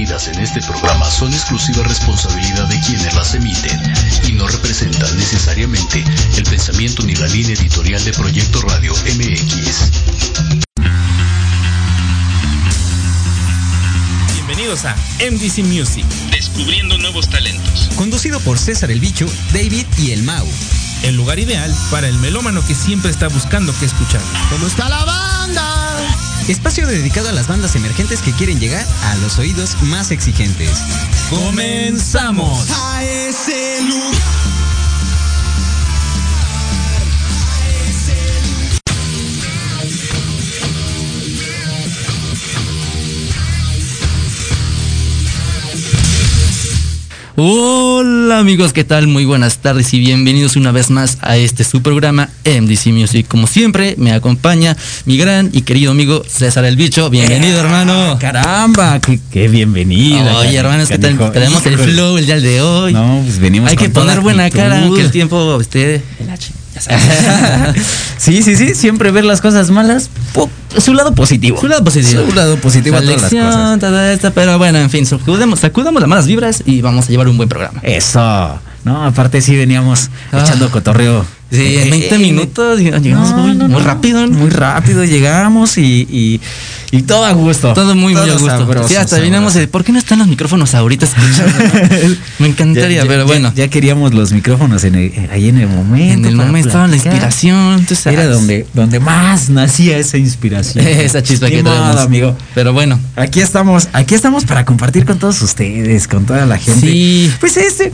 vertidas en este programa son exclusiva responsabilidad de quienes las emiten y no representan necesariamente el pensamiento ni la línea editorial de Proyecto Radio MX. Bienvenidos a MDC Music, Descubriendo nuevos talentos. Conducido por César el Bicho, David y el Mau. el lugar ideal para el melómano que siempre está buscando qué escuchar. ¿Cómo está la banda? Espacio dedicado a las bandas emergentes que quieren llegar a los oídos más exigentes. ¡Comenzamos! Hola amigos, ¿qué tal? Muy buenas tardes y bienvenidos una vez más a este su programa MDC Music. Como siempre, me acompaña mi gran y querido amigo César el Bicho. Bienvenido, Eh, hermano. Caramba, qué, qué bienvenida. Oye, hermanos, ¿qué tal? Tenemos el flow el día de hoy. No, pues venimos Hay con que poner buena actitud. cara, aunque el tiempo esté el H. Ya sabes. sí, sí, sí, siempre ver las cosas malas, su lado positivo. Su lado positivo. Su lado positivo a todas las cosas. toda esta, pero bueno, en fin, sacudamos, sacudamos las malas vibras y vamos a llevar un buen programa. Eso. No, aparte sí veníamos Ah. echando cotorreo. Sí, en 20 Eh, minutos llegamos no, muy, no, muy no. rápido. Muy rápido llegamos y, y, y todo a gusto. Todo muy, muy a gusto. sabroso, sí, hasta vinimos de, ¿por qué no están los micrófonos ahorita escuchando? Me encantaría, Ya- ya- pero bueno. Ya, queríamos los micrófonos en el- ahí en el momento. en el momento estaba la inspiración, tú sabes. Era donde, donde más nacía esa inspiración. Esa chispa que tenemos. amigo. Pero bueno. Aquí estamos, aquí estamos para compartir con todos ustedes, con toda la gente. Sí. Pues este,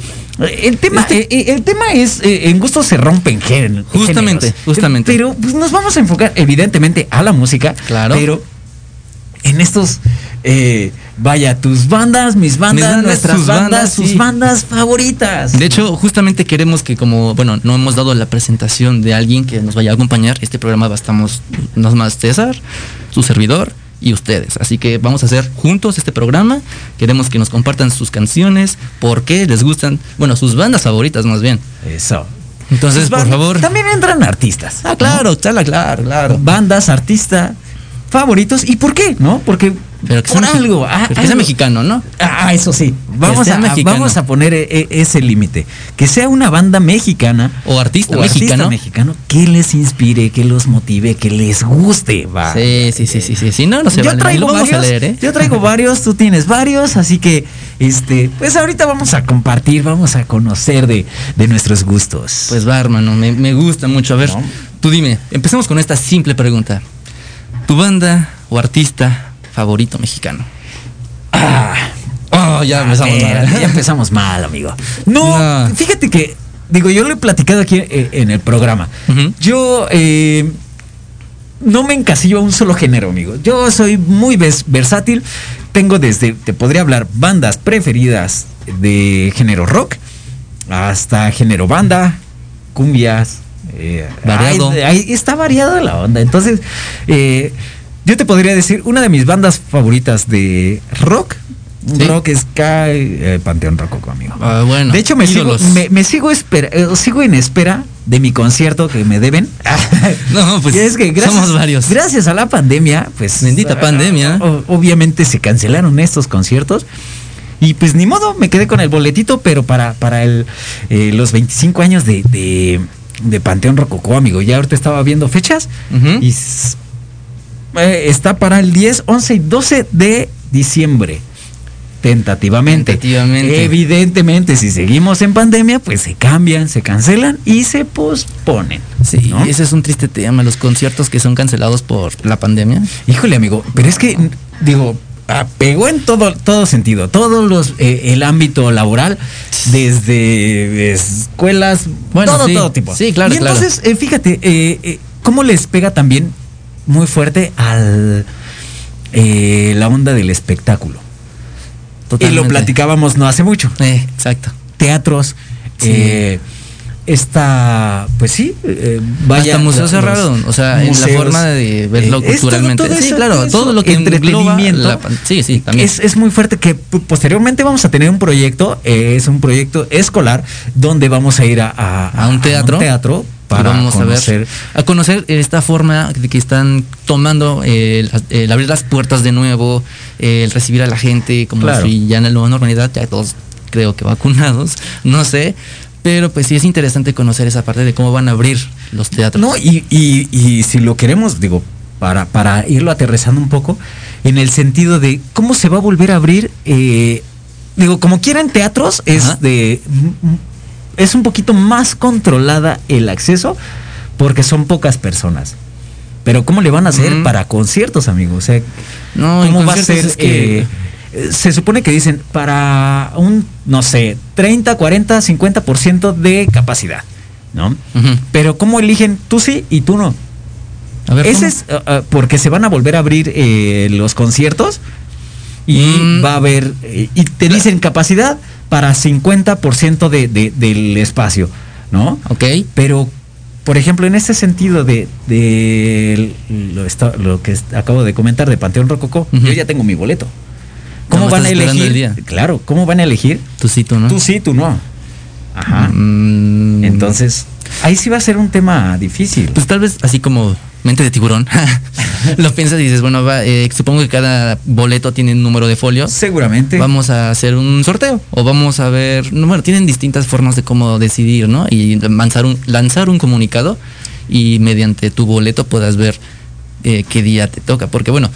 el tema, eh, eh, el tema es, eh, en gusto se rompen gen- Justamente, géneros. justamente. Pero pues nos vamos a enfocar evidentemente a la música. Claro. Pero en estos, eh, vaya, tus bandas, mis bandas, bandas, nuestras sus bandas, bandas, sus sí. bandas favoritas. De hecho, justamente queremos que como, bueno, no hemos dado la presentación de alguien que nos vaya a acompañar. Este programa estamos, no más César, su servidor y ustedes. Así que vamos a hacer juntos este programa. Queremos que nos compartan sus canciones, por qué les gustan, bueno, sus bandas favoritas más bien. Eso. Entonces, por favor. También entran artistas. Ah, claro, chala, claro, claro. bandas, artistas favoritos. ¿Y por qué? ¿No? Porque Pero que por sea, algo. ah, que sea mexicano, ¿no? Ah, eso sí. Vamos, a, mexicano. vamos a poner e- e- ese límite. Que sea una banda mexicana. O artista o artista mexicano. mexicano que les inspire, que los motive, que les guste. Va. Sí, sí, sí, sí, sí. Si no, no se yo vale. Traigo varios, a leer, ¿eh? yo traigo varios, tú tienes varios, así que este, pues ahorita vamos a compartir, vamos a conocer de, de nuestros gustos. Pues va, hermano, me, me gusta mucho. A ver, No. tú dime, empecemos con esta simple pregunta. ¿Tu banda o artista favorito mexicano? Ah, Oh, ya empezamos Eh, mal. Ya empezamos mal, amigo. No, No. fíjate que, digo, yo lo he platicado aquí eh, en el programa. Yo eh, no me encasillo a un solo género, amigo. Yo soy muy versátil. Tengo desde, te podría hablar, bandas preferidas de género rock hasta género banda, cumbias. Eh, Variado. hay- hay- está variada la onda. Entonces, eh, yo te podría decir, una de mis bandas favoritas de rock, Sí. rock ska, eh, Panteón Rococo, amigo. Ah, bueno, de hecho, me sigo, me, me sigo, espera- eh, sigo en espera de mi concierto que me deben. No, pues Y es que gracias, somos varios. Gracias a la pandemia, pues. Bendita ah, pandemia. obviamente se cancelaron estos conciertos. Y pues ni modo, me quedé con el boletito, pero para, para el, eh, los 25 años de, de, de Panteón Rococó, amigo. Ya ahorita estaba viendo fechas. Y eh, está para el 10, 11 y 12 de diciembre. Tentativamente. Tentativamente. Evidentemente, si seguimos en pandemia, pues se cambian, se cancelan y se posponen. Sí, ¿no? ese es un triste tema, los conciertos que son cancelados por la pandemia. Híjole, amigo, pero es que, digo, ah, pegó en todo, todo sentido, todos los, eh, el ámbito laboral, desde escuelas, Bueno, todo, sí. todo tipo. Sí, claro, Y entonces, eh, fíjate, eh, eh, cómo les pega también muy fuerte al eh, la onda del espectáculo. Y lo Totalmente. platicábamos no hace mucho. Eh, exacto. Teatros, Sí. Esta, pues sí, eh, vaya. Hasta museo cerrado, o sea, en la forma de verlo eh, todo- culturalmente. todo sí, eso, claro, todo lo que entretenimiento. la sí, sí, también. Es, es muy fuerte que posteriormente vamos a tener un proyecto, eh, es un proyecto escolar donde vamos a ir a, a- ¿A un teatro? teatro para vamos conocer. a ver a conocer esta forma de que están tomando eh, el, el abrir las puertas de nuevo, el recibir a la gente como Claro. si ya en la nueva normalidad, ya todos creo que vacunados, no sé, pero pues sí es interesante conocer esa parte de cómo van a abrir los teatros. No, y, y, y si lo queremos, digo, para, para irlo aterrizando un poco, en el sentido de cómo se va a volver a abrir, eh, digo, como quieran teatros, es de es un poquito más controlada el acceso porque son pocas personas. Pero ¿cómo le van a hacer Mm. para conciertos, amigos? O sea, No, ¿cómo va a ser? es que- eh, se supone que dicen para un, no sé, 30, 40, 50% de capacidad, ¿no? Pero ¿cómo eligen tú sí y tú no? A ver, Ese es uh, uh, porque se van a volver a abrir eh, los conciertos y Mm. va a haber, eh, y te dicen capacidad para 50% de, de- del espacio, ¿no? Ok. Pero, por ejemplo, en este sentido de, de lo, lo que acabo de comentar de Panteón Rococó, yo ya tengo mi boleto. ¿Cómo van a elegir? el día. Claro, ¿cómo van a elegir? Tú sí, tú no. Tú sí, tú no. Ajá. Mm, Entonces, ahí sí va a ser un tema difícil. Pues tal vez así como mente de tiburón. lo piensas y dices, bueno, va, eh, supongo que cada boleto tiene un número de folio. Seguramente. Vamos a hacer un sorteo o vamos a ver, no, bueno, tienen distintas formas de cómo decidir, ¿no? Y lanzar un, lanzar un comunicado y mediante tu boleto puedas ver eh, qué día te toca. Porque bueno,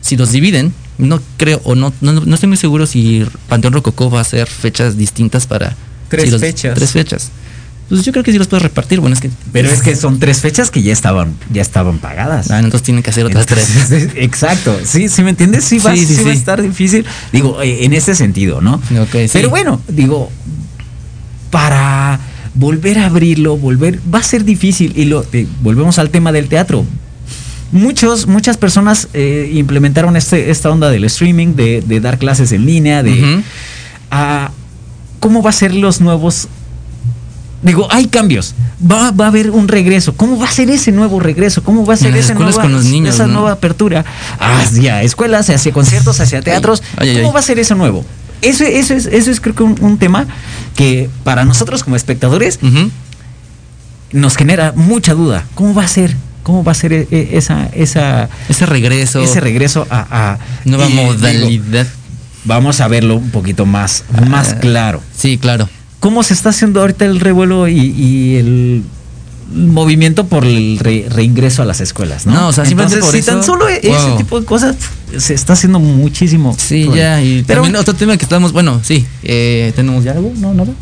si los dividen, no creo o no, no, no estoy muy seguro si Panteón Rococó va a hacer fechas distintas para... Tres si los- fechas. Tres fechas. Pues yo creo que sí los puedes repartir. Bueno, es que... Pero es que son tres fechas que ya estaban, ya estaban pagadas. Ah, entonces tienen que hacer otras tres. Exacto. Sí, ¿sí me entiendes? Sí, va, Sí, sí, sí va a estar difícil. Digo, eh, en ese sentido, ¿no? Pero bueno, digo, para volver a abrirlo, volver, va a ser difícil. Y lo, eh, volvemos al tema del teatro. Muchos, muchas personas eh, implementaron este, esta onda del streaming, de, de dar clases en línea, de a cómo va a ser los nuevos. Digo, hay cambios. Va, va a haber un regreso. ¿Cómo va a ser ese nuevo regreso? ¿Cómo va a ser escuelas nueva, con los niños, esa ¿no? nueva apertura hacia escuelas, hacia conciertos, hacia teatros? Ay, ay, ¿Cómo ay. va a ser eso nuevo? Eso, eso, es, eso es creo que un, un tema que para nosotros como espectadores nos genera mucha duda. ¿Cómo va a ser? ¿Cómo va a ser e- e- esa, esa, Ese regreso. ese regreso a, a Nueva digo, modalidad. vamos a verlo un poquito más, más Ah, claro. Sí, claro. ¿Cómo se está haciendo ahorita el revuelo y, y el movimiento por el re- reingreso a las escuelas? No, No, o sea, simplemente Entonces, por si tan solo e- ese Wow. tipo de cosas se está haciendo muchísimo. Sí, ya. Y pero también otro tema que estamos, bueno, sí, eh, tenemos ya algo, ¿no? ¿Nada? No,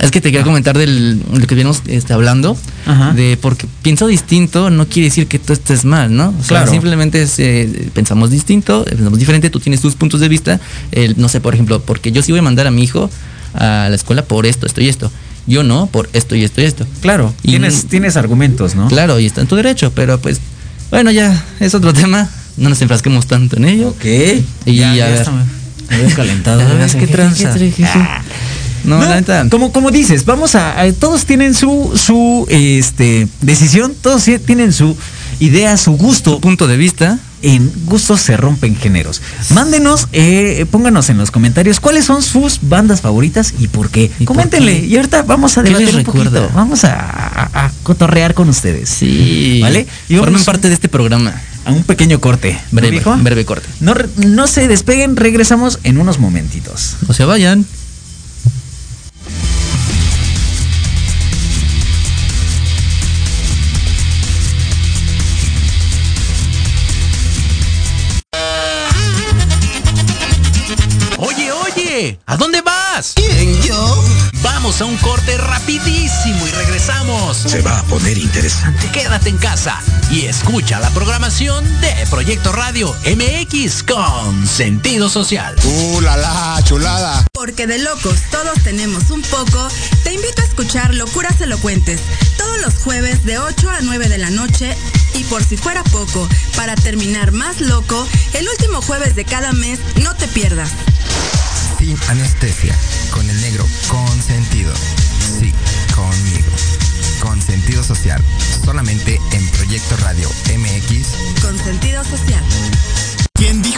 es que te quería comentar del lo que venimos este, hablando, Ajá. de porque pienso distinto no quiere decir que tú estés mal, ¿no? O sea, Claro. simplemente es, eh, pensamos distinto, eh, pensamos diferente, tú tienes tus puntos de vista, el, no sé, por ejemplo, porque yo sí voy a mandar a mi hijo a la escuela por esto, esto y esto. Yo no, por esto y esto y esto. claro, Y- tienes, tienes argumentos, ¿no? Claro, y está en tu derecho, pero pues, bueno, ya es otro tema, no nos enfrasquemos tanto en ello. Ok. Y ya, a ver. me calentado. Ya, ¿ves ¿qué- qué qué- tranza? qué- Ah. No, la neta. como, como dices, vamos a, a- todos tienen su, su este, decisión, todos tienen su idea, su gusto. punto de vista. En gustos se rompen géneros. Mándenos, eh, pónganos en los comentarios cuáles son sus bandas favoritas y por qué. ¿Y por Coméntenle. qué? Y ahorita vamos a ¿Qué debatir un poquito. Vamos a, a- a cotorrear con ustedes. Sí. ¿Vale? Y Formen parte de este programa. a un pequeño corte. ¿no, Breve, breve corte. No, no se despeguen, regresamos en unos momentitos. No se vayan. Vamos a un corte rapidísimo y regresamos. Se va a poner interesante. Quédate en casa y escucha la programación de Proyecto Radio MX con sentido social. Uh, la la, chulada. Porque de locos todos tenemos un poco, te invito a escuchar Locuras Elocuentes todos los jueves de 8 a 9 de la noche y por si fuera poco, para terminar más loco, el último jueves de cada mes no te pierdas. Anestesia, con el negro consentido. Sí, conmigo. Con sentido social, solamente en Proyecto Radio MX. Con sentido social.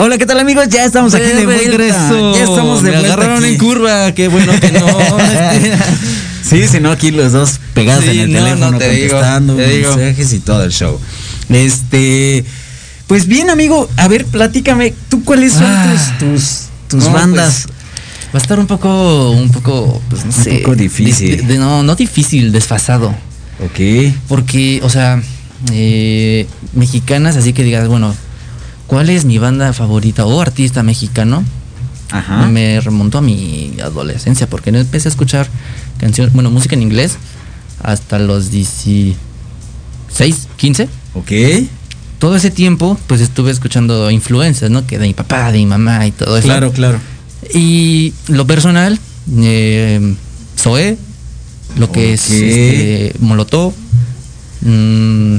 Hola, ¿qué tal amigos? Ya estamos aquí de, vuelta. regreso. Ya estamos de Me vuelta agarraron aquí. en curva, qué bueno que no. Sí, si no, aquí los dos pegados Sí, en el no, teléfono no te digo, contestando te digo. mensajes y todo el show. Este, pues bien, amigo, a ver, platícame, ¿tú cuáles son Ah. tus, tus, tus No, bandas? pues, va a estar un poco, un poco, pues no Un sé. poco difícil. de- no, no difícil, desfasado. ok. Porque, o sea, eh, mexicanas, así que digas, bueno, ¿cuál es mi banda favorita o artista mexicano? Ajá. Me remontó a mi adolescencia porque no empecé a escuchar canciones, bueno, música en inglés hasta los 16, 15. Ok. Todo ese tiempo, pues estuve escuchando influencias, ¿no? Que de mi papá, de mi mamá y todo eso. Claro, claro. Y lo personal, eh, Zoé, lo que es este, Molotov, mm,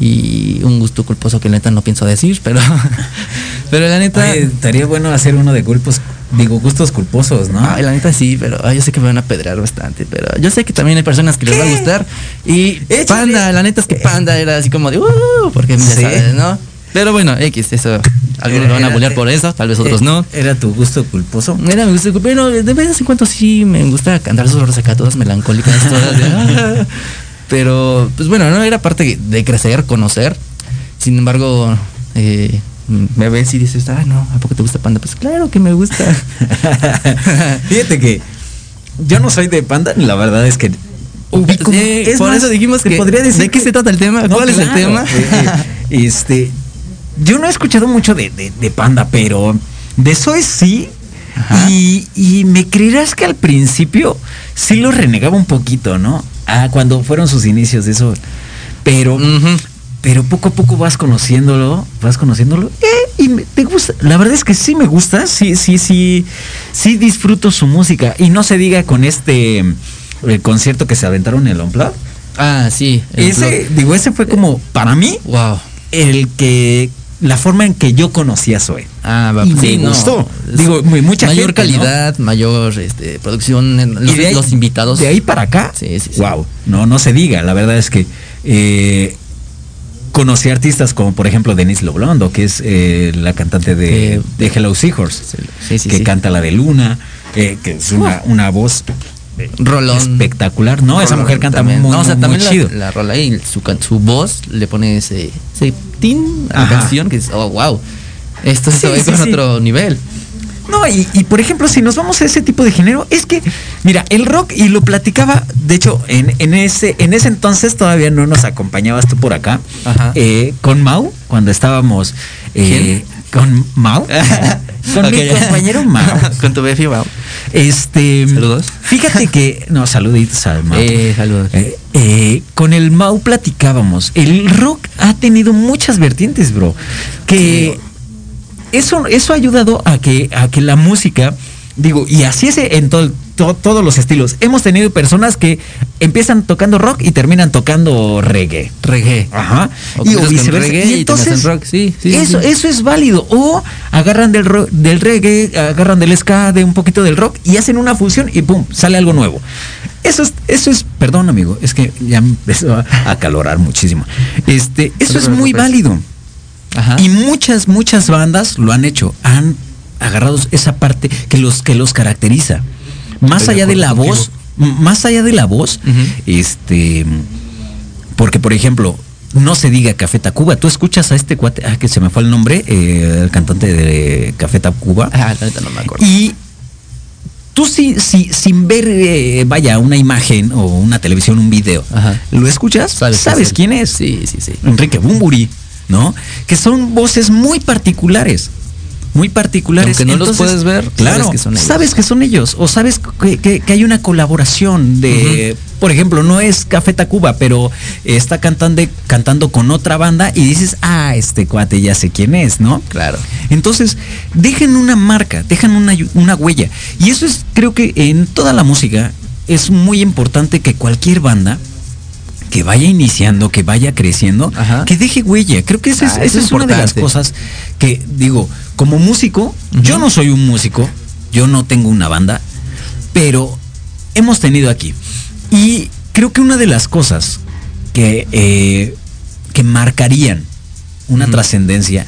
y un gusto culposo que la neta no pienso decir, pero, pero la neta, Oye, estaría bueno hacer uno de culpos, digo, gustos culposos, ¿no? ay, la neta sí, pero ay, yo sé que me van a pedrear bastante, pero yo sé que también hay personas que les va a gustar. Y Échale. Panda, la neta es que Panda era así como de, "Uh", porque ya Sí. sabes, ¿no? Pero bueno, X, eso, algunos lo van a Era- bullear por eso, tal vez otros Eh, no. ¿Era tu gusto culposo? Mira, me gusta, pero de vez en cuando sí me gusta cantar sus rolas acá todas melancólicas, todas de, "Ah". Pero, pues bueno, no era parte de crecer, conocer. Sin embargo, eh, me ves y dices, ah, no, ¿a poco te gusta Panda? Pues claro que me gusta. Fíjate que yo no soy de panda, la verdad es que ubico- Sí, es por más, eso dijimos que- podría decir ¿de qué que- se trata el tema? ¿Cuál es el tema? eh, eh, este, yo no he escuchado mucho de, de- de panda, pero de Zoe sí. Y, y me creerás que al principio sí lo renegaba un poquito, ¿no? Ah, cuando fueron sus inicios de eso. Pero, pero poco a poco vas conociéndolo, vas conociéndolo. eh, y me- te gusta. La verdad es que sí me gusta, sí, sí, sí, sí disfruto su música. Y no se diga con este el concierto que se aventaron en el Unplugged. Ah, sí. Ese, digo, ese fue como, para mí. Wow. el que, la forma en que yo conocí a Zoe. Ah, va, Y sí, me no. gustó. Digo, muy- mucha mayor gente, ¿no? calidad, mayor este, producción, en los, ahí- los invitados. De ahí para acá, Sí, sí, wow, no, no se diga. La verdad es que eh, conocí artistas como, por ejemplo, Denise Loblondo, que es eh, la cantante de, Eh, de Hello Seahorse, Sí, sí, que canta la de Luna, eh, que es una, una voz Rolón. espectacular. No, esa mujer canta también. muy, No, o sea, muy también chido. la rola y su, su voz le pone ese, ese tin a la Ajá. canción que es, oh, wow. Esto Sí, se sí, con sí. otro nivel. No, y, y, por ejemplo, si nos vamos a ese tipo de género, es que, mira, el rock, y lo platicaba, de hecho, en, en ese, en ese entonces todavía no nos acompañabas tú por acá, eh, con Mau, cuando estábamos eh, con Mau, con mi compañero Mau. con tu befi Mau. Este. Saludos. Fíjate que. No, saluditos al Mau. Eh, saludos. Eh, eh, con el Mau platicábamos. El rock ha tenido muchas vertientes, bro. Que eso, eso ha ayudado a que, a que la música, digo, y así es en todo, to- todos los estilos. Hemos tenido personas que empiezan tocando rock y terminan tocando reggae. Reggae. Ajá. O Y, o viceversa. reggae Y entonces, rock, sí, sí, eso, sí. eso es válido. O agarran del, ro- del reggae, agarran del ska, de un poquito del rock y hacen una fusión y pum, sale algo nuevo. Eso es, eso es, perdón amigo, es que ya me empezó a acalorar muchísimo. Este, eso es muy válido. Ajá. Y muchas, muchas bandas lo han hecho, han agarrado esa parte que los, que los caracteriza. Más allá de la voz, más allá de la voz, este, porque por ejemplo, no se diga Café Tacuba, tú escuchas a este cuate, ah, que se me fue el nombre, eh, el cantante de Café Tacuba, Ah, no me acuerdo. y tú sí, sí, sin ver, eh, vaya, una imagen o una televisión, un video, Ajá. ¿lo escuchas? Sabes ¿Sabes, quién es? Sí, sí, sí. Enrique Bumburi, ¿no? Que son voces muy particulares. Muy particulares. Aunque no los puedes ver, claro, sabes que son ellos. sabes que son ellos. O sabes que, que- que hay una colaboración de, por ejemplo, no es Café Tacuba, pero está cantando, cantando con otra banda y dices, ah, este cuate ya sé quién es, ¿no? Claro. Entonces, dejen una marca, dejan una, una huella. Y eso es, creo que en toda la música es muy importante que cualquier banda que vaya iniciando, que vaya creciendo, Ajá. que deje huella. Creo que esa es, Ah, esa es una de las cosas que digo, como músico, yo no soy un músico, yo no tengo una banda, pero hemos tenido aquí. Y creo que una de las cosas que, eh, que marcarían una trascendencia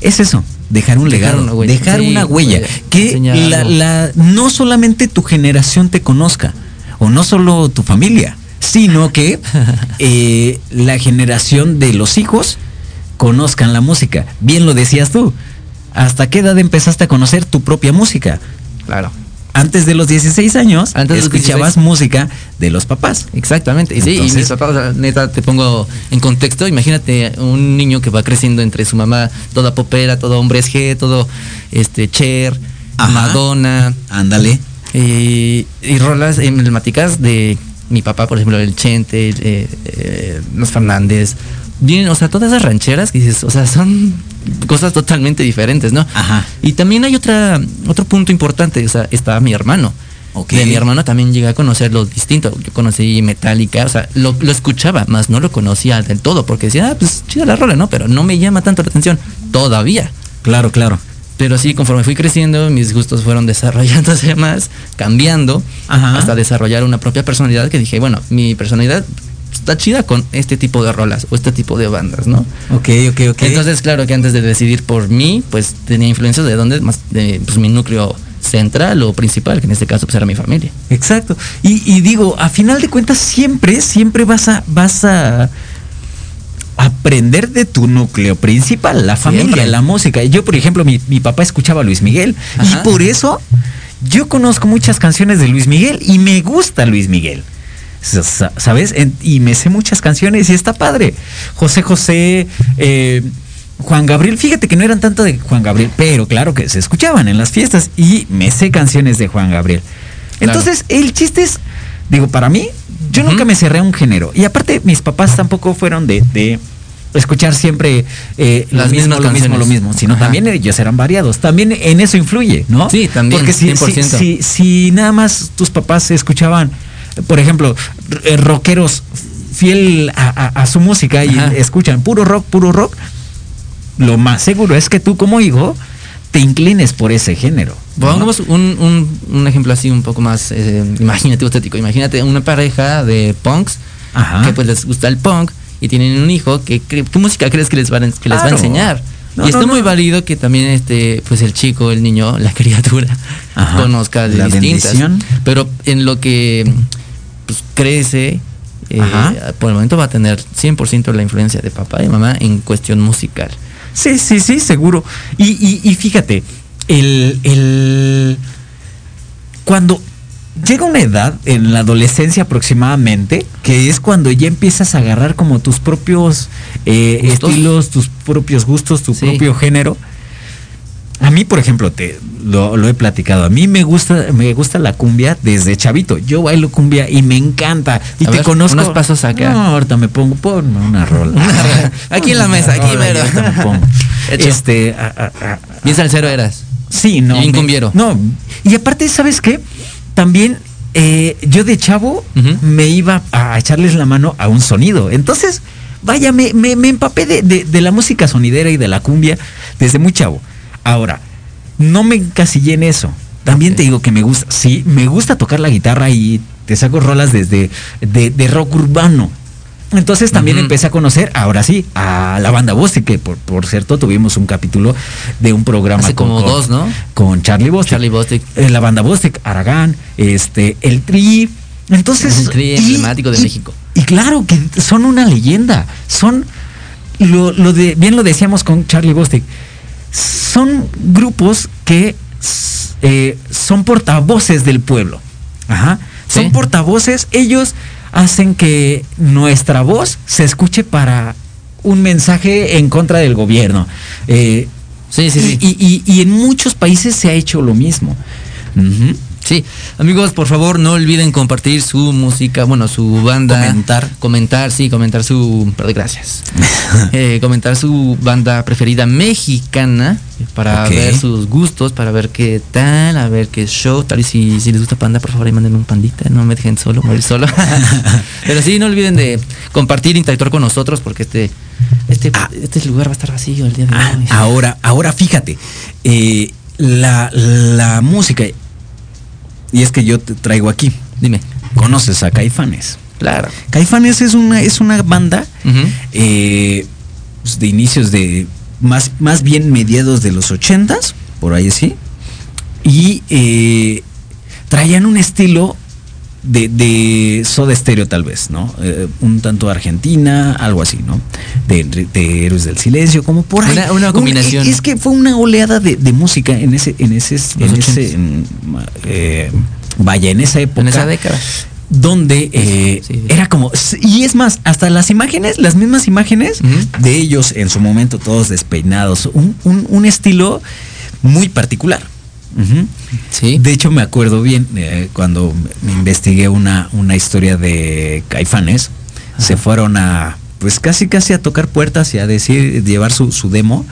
es eso, dejar un Dejar legado, una huella. dejar Sí, una huella, huella, que enseñar la, la- no solamente tu generación te conozca, o no solo tu familia, sino que eh, la generación de los hijos conozcan la música. Bien lo decías tú. ¿Hasta qué edad empezaste a conocer tu propia música? Claro. Antes de los 16 años, Antes escuchabas 16. música de los papás. Exactamente. Y sí, y mis papás, neta, te pongo en contexto. Imagínate un niño que va creciendo entre su mamá, toda popera, todo hombres G, todo este Cher, Ajá. Madonna, Ándale. y, y rolas emblemáticas de mi papá, por ejemplo, el Chente, eh, eh, los Fernández. Bien, o sea, todas esas rancheras que dices, o sea, son cosas totalmente diferentes, ¿no? Ajá. Y también hay otra, otro punto importante, o sea, está mi hermano. Ok. De mi hermano también llegué a conocer lo distinto. Yo conocí Metallica, o sea, lo, lo escuchaba, más no lo conocía del todo, porque decía, ah, pues chida la rola, ¿no? Pero no me llama tanto la atención todavía. Claro, claro. Pero sí, conforme fui creciendo, mis gustos fueron desarrollándose más, cambiando, Ajá. hasta desarrollar una propia personalidad que dije, bueno, mi personalidad está chida con este tipo de rolas o este tipo de bandas, ¿no? Ok, ok, ok. Entonces, claro que antes de decidir por mí, pues tenía influencias de dónde, más de pues, mi núcleo central o principal, que en este caso pues era mi familia. Exacto. Y, y digo, a final de cuentas, siempre, siempre vas a, vas a aprender de tu núcleo principal, la familia, Siempre. la música. Yo, por ejemplo, mi, mi papá escuchaba a Luis Miguel. Ajá. Y por eso yo conozco muchas canciones de Luis Miguel y me gusta Luis Miguel. Sa- sa- ¿Sabes? Y me sé muchas canciones y está padre. José José, eh, Juan Gabriel, fíjate que no eran tanto de Juan Gabriel, pero claro que se escuchaban en las fiestas y me sé canciones de Juan Gabriel. Entonces, el chiste es, digo, para mí, yo nunca me cerré a un género. Y aparte, mis papás tampoco fueron de, de escuchar siempre eh, lo Las mismo, mismas lo mismo, lo mismo, sino Ajá. también ellos eran variados. También en eso influye, ¿no? Sí, también, Porque si, si, 100%. si, si nada más tus papás escuchaban, por ejemplo, eh, rockeros fiel a, a- a su música y Ajá. escuchan puro rock, puro rock, lo más seguro es que tú como hijo te inclines por ese género. ¿no? Pongamos un, un, un ejemplo así un poco más eh, imaginativo estético. Imagínate una pareja de punks Ajá. que pues les gusta el punk y tienen un hijo que ¿qué, qué música crees que les va a, que les va a Claro. enseñar? No, y está muy válido que también este pues el chico, el niño, la criatura Ajá. conozca de La distintas. bendición. Pero en lo que pues crece eh, por el momento va a tener 100% la influencia de papá y mamá en cuestión musical. Sí, sí, sí, seguro. Y, y- y fíjate, el, el cuando llega una edad en la adolescencia aproximadamente que es cuando ya empiezas a agarrar como tus propios eh, estilos, tus propios gustos, tu Sí. propio género. A mí, por ejemplo, te lo, lo he platicado. A mí me gusta, me gusta la cumbia desde chavito. Yo bailo cumbia y me encanta. Y A te ver, conozco. unos pasos acá. No, ahorita me pongo, ponme una rola. Aquí en la mesa, aquí Rola, mero. ahorita me pongo. Hecho. Este, a- a- a- Bien salsero eras. Sí, no. Y bien cumbiero. No. Y aparte, ¿sabes qué? También eh, yo de chavo me iba a echarles la mano a un sonido. Entonces, vaya, me, me- me empapé de, de- de la música sonidera y de la cumbia desde muy chavo. Ahora, no me encasillé en eso. También te digo que me gusta, sí, me gusta tocar la guitarra y te saco rolas desde de, de rock urbano. Entonces también Ujú. empecé a conocer, ahora sí, a la banda Bostic, que por, por cierto tuvimos un capítulo de un programa Hace como dos, ¿no? con Charlie Bostic. Charlie Bostic. Eh, la banda Bostic, Aragán, este, el Tri. Entonces. El Tri emblemático de México. Y claro, que son una leyenda. Son. Lo, lo de, bien lo decíamos con Charlie Bostic. Son grupos que eh, son portavoces del pueblo. Ajá. Son Sí. portavoces. Ellos hacen que nuestra voz se escuche para un mensaje en contra del gobierno. Eh, Sí, sí, sí. y, y- y en muchos países se ha hecho lo mismo. Sí, amigos, por favor no olviden compartir su música, bueno, su banda. Comentar. Comentar, sí, comentar su. Perdón, gracias. Eh, comentar su banda preferida mexicana para ver sus gustos, para ver qué tal, a ver qué show, tal y si, si les gusta panda, por favor ahí manden un pandita, no me dejen solo, morir solo. Pero sí, no olviden de compartir, interactuar con nosotros porque este este, este lugar va a estar vacío el día de Ah, hoy. ahora, ahora fíjate, eh, la, la música, y es que yo te traigo aquí, Dime. conoces a Caifanes. Claro. Caifanes es una, es una banda eh, pues, de inicios de, más, más bien mediados de los ochentas, por ahí sí, y eh, traían un estilo de, de Soda Stereo tal vez, ¿no? Eh, un tanto argentina, algo así, ¿no? De, de Héroes del Silencio, como por ahí. Una- una combinación. es que fue una oleada de, de música en ese, en ese, en ese, en, eh, vaya, en esa época En esa década. donde eh, Sí, sí. era como y es más hasta las imágenes las mismas imágenes de ellos en su momento todos despeinados un, un- un estilo muy particular Ujú. Sí. de hecho me acuerdo bien eh, cuando me investigué una, una historia de caifanes se fueron a pues casi casi a tocar puertas y a decir llevar su, su demo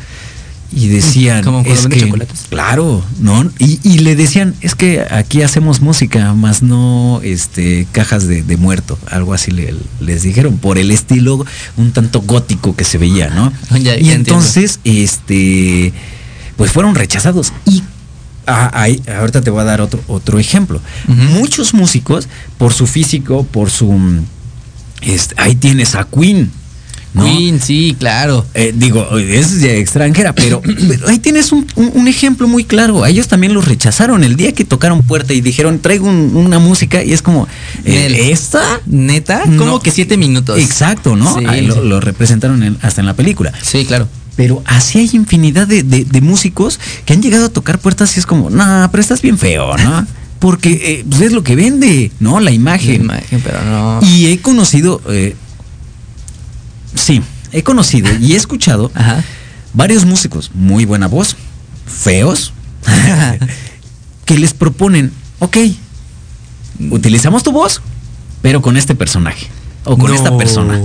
y decían Como es que chocolates. claro no y, y le decían es que aquí hacemos música más no este cajas de, de muerto algo así le- les dijeron por el estilo un tanto gótico que se veía no Ya- y entonces este pues fueron rechazados. Y ah, ahí, ahorita te voy a dar otro otro ejemplo muchos músicos por su físico por su este, ahí tienes a Queen ¿no? Queen, sí, claro. Eh, digo, es extranjera, pero, pero ahí tienes un, un- un ejemplo muy claro. A ellos también los rechazaron el día que tocaron puerta y dijeron, traigo un- una música y es como, eh. ¿esta? Neta, No. como que siete minutos. Exacto, ¿no? Sí, Ahí lo, representaron en- hasta en la película. Sí, claro. Pero así hay infinidad de, de- de músicos que han llegado a tocar puertas y es como, nah, pero estás bien feo, ¿no? Porque eh, pues es lo que vende, ¿no? La imagen. Imagen, pero no. Y he conocido, eh, sí, he conocido y he escuchado Ajá. varios músicos, muy buena voz, feos, que les proponen, ok, utilizamos tu voz, pero con este personaje o con No. esta persona.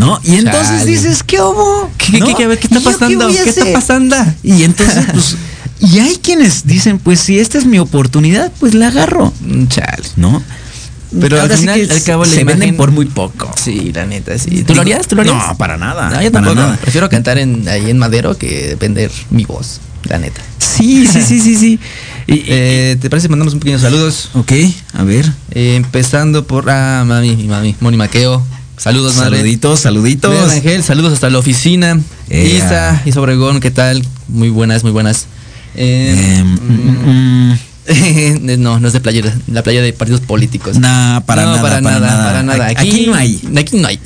¿No? Y entonces Chale. dices, ¿qué hubo? ¿Qué, ¿No? qué, qué, a ver, ¿qué está ¿Y yo pasando? ¿Qué está pasando? Y entonces, pues, y hay quienes dicen, pues si esta es mi oportunidad, pues la agarro, Mm, Chale. ¿no? Pero al sí final, que al cabo, la se venden por muy poco. Sí, la neta, sí. ¿Tú lo harías? ¿Tú lo harías? No, para nada. No, yo tampoco. nada. Prefiero cantar en, ahí en Madero que vender mi voz, la neta. Sí, sí, sí, sí, sí. Y- Eh, ¿Te parece mandamos un pequeño saludos? ok, a ver. Eh, empezando por, ah, mami, mi mami, Moni Maqueo. Saludos, madre. Saluditos, saluditos. Bea Ángel, saludos hasta la oficina. Ea. Isa y Obregón, ¿qué tal? Muy buenas, muy buenas. Eh, Eh, mm, mm, no, no es de playa, la playa de partidos políticos. Nah, para no, nada, para, para nada, nada. para nada. Aquí- no hay. Aquí no hay.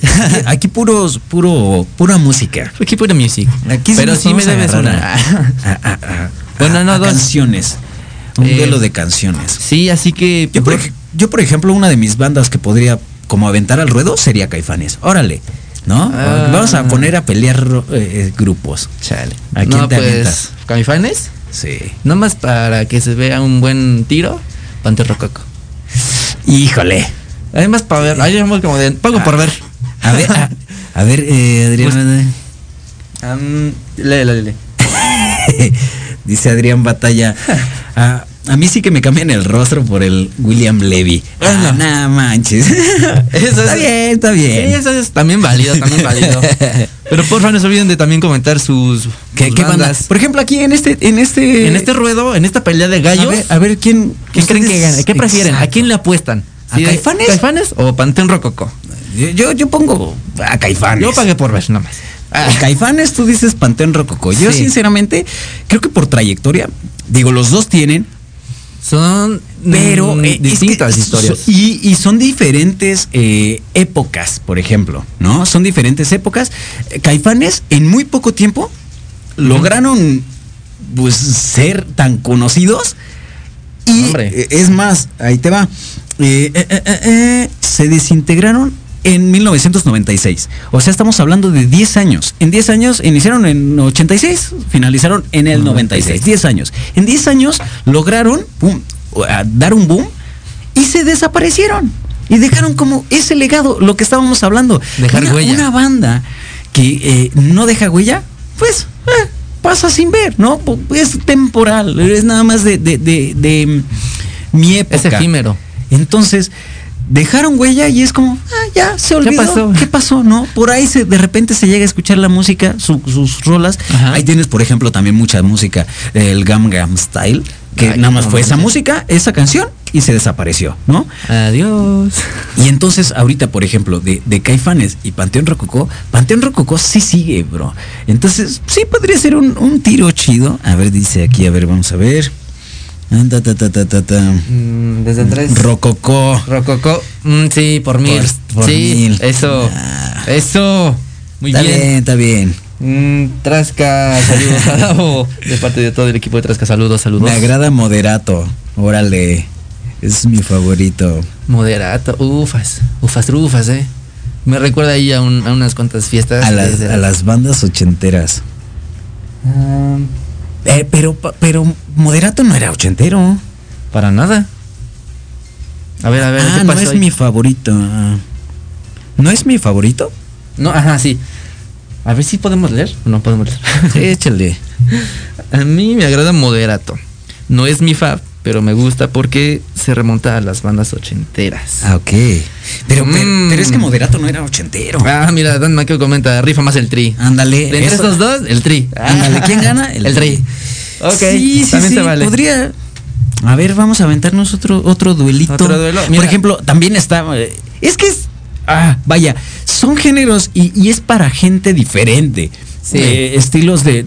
Aquí puros, puro, pura música. Aquí pura music. Aquí Pero sí me debes una. Bueno, no, dos. canciones. Un Eh, duelo de canciones. Sí, así que. Yo por, ej- yo, por ejemplo, una de mis bandas que podría como aventar al ruedo sería Caifanes. Órale, ¿no? Ah. Vamos a poner a pelear eh, grupos. Chale. ¿A quién no, te pues. avientas? ¿Caifanes? Sí. Nomás para que se vea un buen tiro, Panteón Rococo. Híjole. Además, para ver. Ahí vamos como de. Pago por ver. A ver, a, a ver, eh, Adrián. Lee, lee, lee. Dice Adrián Batalla. "Ah, a mí sí que me cambian el rostro por el William Levy. Ah, no manches. Eso está es- bien, está bien. Sí, eso es también válido, también válido. Pero porfa, no se olviden de también comentar sus, ¿Qué, sus qué banda? bandas. Por ejemplo, aquí en este, en este, En este ruedo, en esta pelea de gallos, a ver, a ver quién, ¿quién creen que gane? ¿Qué prefieren? ¿A quién le apuestan? ¿A ¿Sí de- Caifanes? ¿Caifanes o Panteón Rococo? Yo, yo, pongo a Caifanes. Yo pagué por ver, nomás. A Caifanes, tú dices Panteón Rococó. Yo, Sí. sinceramente, creo que por trayectoria, digo, los dos tienen, Son pero mm, eh, es que distintas historias. y, y son diferentes eh, épocas, por ejemplo, ¿no? Son diferentes épocas. Caifanes, en muy poco tiempo, lograron pues ser tan conocidos. Y Hombre. eh, es más, ahí te va. Eh, se desintegraron en 1996. O sea, estamos hablando de 10 años. En 10 años iniciaron en 86, finalizaron en el 96. 10 años. En 10 años lograron dar un boom y se desaparecieron. Y dejaron como ese legado, lo que estábamos hablando. Dejar una, huella. Una banda que eh, no deja huella, pues eh, pasa sin ver, ¿no? Es temporal, es nada más de, de, de- de, mm, mi época. Es efímero. Entonces, dejaron huella y es como, ah, ya, se olvidó. pasó? ¿Qué pasó? No, por ahí se, de repente se llega a escuchar la música, su- sus rolas. Ajá. Ahí tienes, por ejemplo, también mucha música, el Gangnam Style, que Ay, nada más no fue esa música, esa canción y se desapareció, ¿no? Adiós. Y entonces, ahorita, por ejemplo, de, de Caifanes y Panteón Rococó, Panteón Rococó sí sigue, bro. Entonces, sí podría ser un, un tiro chido. A ver, dice aquí, a ver, vamos a ver. Ta, ta. Mm, desde el 3. Rococó. Rococó. Mm, sí, por mil. Por- por sí, mil. eso. Eso. Muy está bien. bien, está bien. Mm, Trasca, saludos a Davo. De parte de todo el equipo de Trasca, saludos, saludos. Me agrada Moderato. Órale. Es mi favorito. Moderato, ufas, ufas trufas, eh. Me recuerda ahí a, un- a unas cuantas fiestas. A las, a las bandas ochenteras. Ah, Eh, pero, pero Moderato no era ochentero. para nada. A ver, a ver, Ah, ¿qué no pasó es ahí? mi favorito. ¿No es mi favorito? No, ajá, sí. A ver si podemos leer o no podemos leer. Échale. A mí me agrada Moderato. No es mi fab, pero me gusta porque se remonta a las bandas ochenteras. Ah, ok. Pero, pero, Mm. pero es que Moderato no era ochentero. Ah, mira, Dan Maqueo comenta, rifa más el tri. Ándale. De entre eso- estos dos, el tri. Ándale, ¿quién gana? El, tri. Ok, sí, sí, también sí, te vale. podría. A ver, vamos a aventarnos otro, otro duelito. Otro duelo, Por ejemplo, también está. eh, Es que es. Ah, vaya, son géneros y, y es para gente diferente. Sí. Eh, estilos de.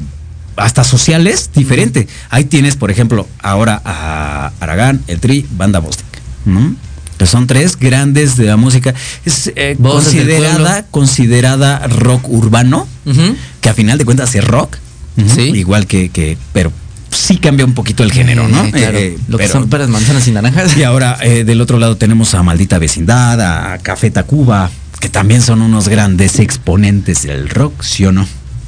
Hasta sociales diferente. Ahí tienes, por ejemplo, ahora a Aragán, el Tri, Banda Bostic. ¿no? Son tres grandes de la música. Es eh, considerada, rock urbano que a final de cuentas es rock. Sí. Igual que, que, pero sí cambia un poquito el género, ¿no? Eh, claro, Eh, lo que son peras, manzanas y naranjas. Y ahora eh, del otro lado tenemos a Maldita Vecindad, a Café Tacuba, que también son unos grandes exponentes del rock, ¿sí o no?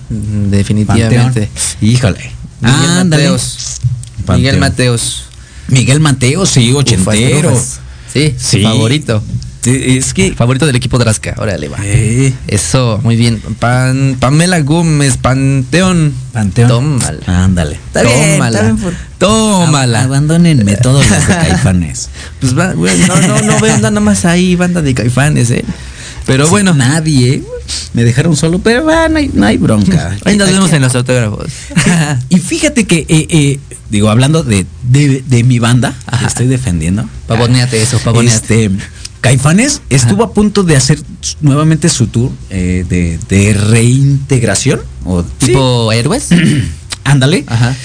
Mm, Definitivamente. Panteón. Híjole. Miguel Ándale. Mateos. Panteón. Miguel Mateos. Miguel Mateo, sí, ochentero. Ufas, ufas. Sí, Sí. favorito. Es que. Favorito del equipo Drasca. Órale, va. Eh, Eso, muy bien. Pan, Pamela Gómez, Panteón. Panteón. Tómala. Ándale. Está Tómala. bien por- Tómala. Ab- Abandónenme todos los de caifanes. Pues va, güey, no, no, no vean nada más ahí, banda de caifanes, eh. Pero Sí, bueno, nadie. Me dejaron solo, pero va, no, hay, no hay bronca. ahí nos vemos en los autógrafos. Y fíjate que, eh, eh, digo, hablando de, de, de mi banda, que estoy defendiendo. Pavoneate eso, pavoneate. Este, Caifanes estuvo a punto de hacer nuevamente su tour eh, de, de reintegración. O, Tipo héroes. ándale. Ajá.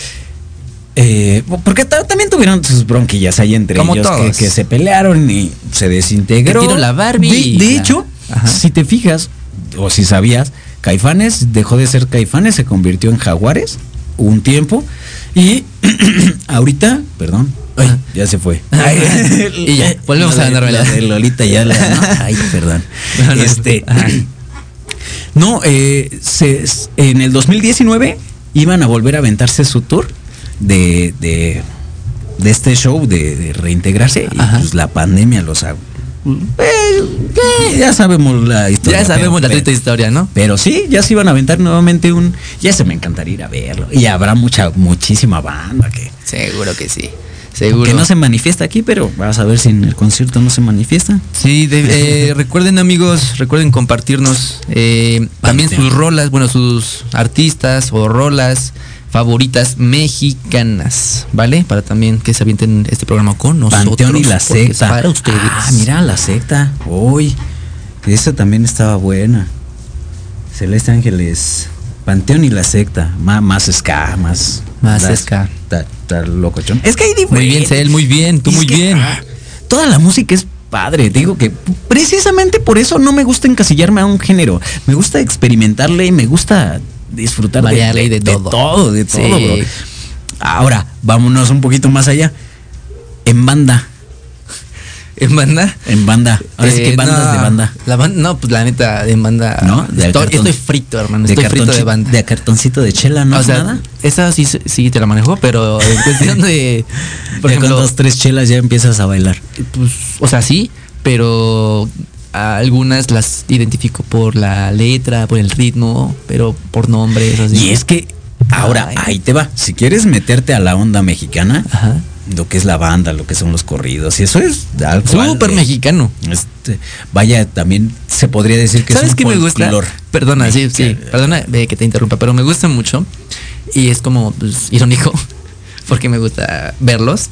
Eh, porque ta- también tuvieron sus bronquillas ahí entre Como ellos que, todos. que se pelearon y se desintegró. Te tiro la Barbie. De, de hecho, Ajá. si te fijas, o si sabías, Caifanes dejó de ser Caifanes, se convirtió en Jaguares un tiempo y ahorita, perdón, ay, ya se fue. Y ya, volvemos a la, la de Lolita ya la, ¿no? Ay, perdón. No, no, Este, no, eh, se- en el 2019 iban a volver a aventarse su tour de, de, de este show de, de reintegrarse y pues la pandemia los ha- eh, ya sabemos la historia. Ya sabemos pero- la triste historia, ¿no? pero sí, ya se iban a aventar nuevamente un. Ya se me encantaría ir a verlo. Y habrá mucha, muchísima banda que. Seguro que sí. Seguro. Que no se manifiesta aquí, pero vas a ver si en el concierto no se manifiesta. Sí, de- eh, recuerden amigos, recuerden compartirnos eh, también sus rolas, bueno, sus artistas o rolas favoritas mexicanas, ¿vale? Para también que se avienten este programa con nosotros. Panteón y la secta. Para ustedes. Ah, mira, la secta. Uy, esa también estaba buena. Celeste Ángeles. Panteón y la secta. Má- más ska, más. Más das- ska. ta- ta locochón. Es que hay Muy bien, diferentes. Cel, muy bien, tú Es muy que, bien. ah, toda la música es padre. Digo que precisamente por eso no me gusta encasillarme a un género. Me gusta experimentarle y me gusta disfrutar de- Variarle de, y de de todo. todo. de todo, Sí. bro. Ahora, vámonos un poquito más allá. En banda. ¿En banda? En banda. Ahora sí Eh, que bandas no, de banda. La banda, no, pues la neta, en banda. ¿No? De estoy, cartón- estoy frito, hermano. Estoy frito de banda. De cartoncito de chela, ¿no? o sea, nada. esa sí, sí te la manejo, pero en cuestión de. Por Ya con dos, tres chelas ya empiezas a bailar. pues, o sea, sí, pero algunas las identifico por la letra, por el ritmo, pero por nombres. Así. Y es que ahora Ay. ahí te va. Si quieres meterte a la onda mexicana, lo que es la banda, lo que son los corridos, y eso es cual, Súper eh, mexicano. este, vaya, también se podría decir que ¿Sabes es un qué me gusta? Perdona, sí, sí, perdona eh, que te interrumpa, pero me gusta mucho y es como pues, irónico porque me gusta verlos.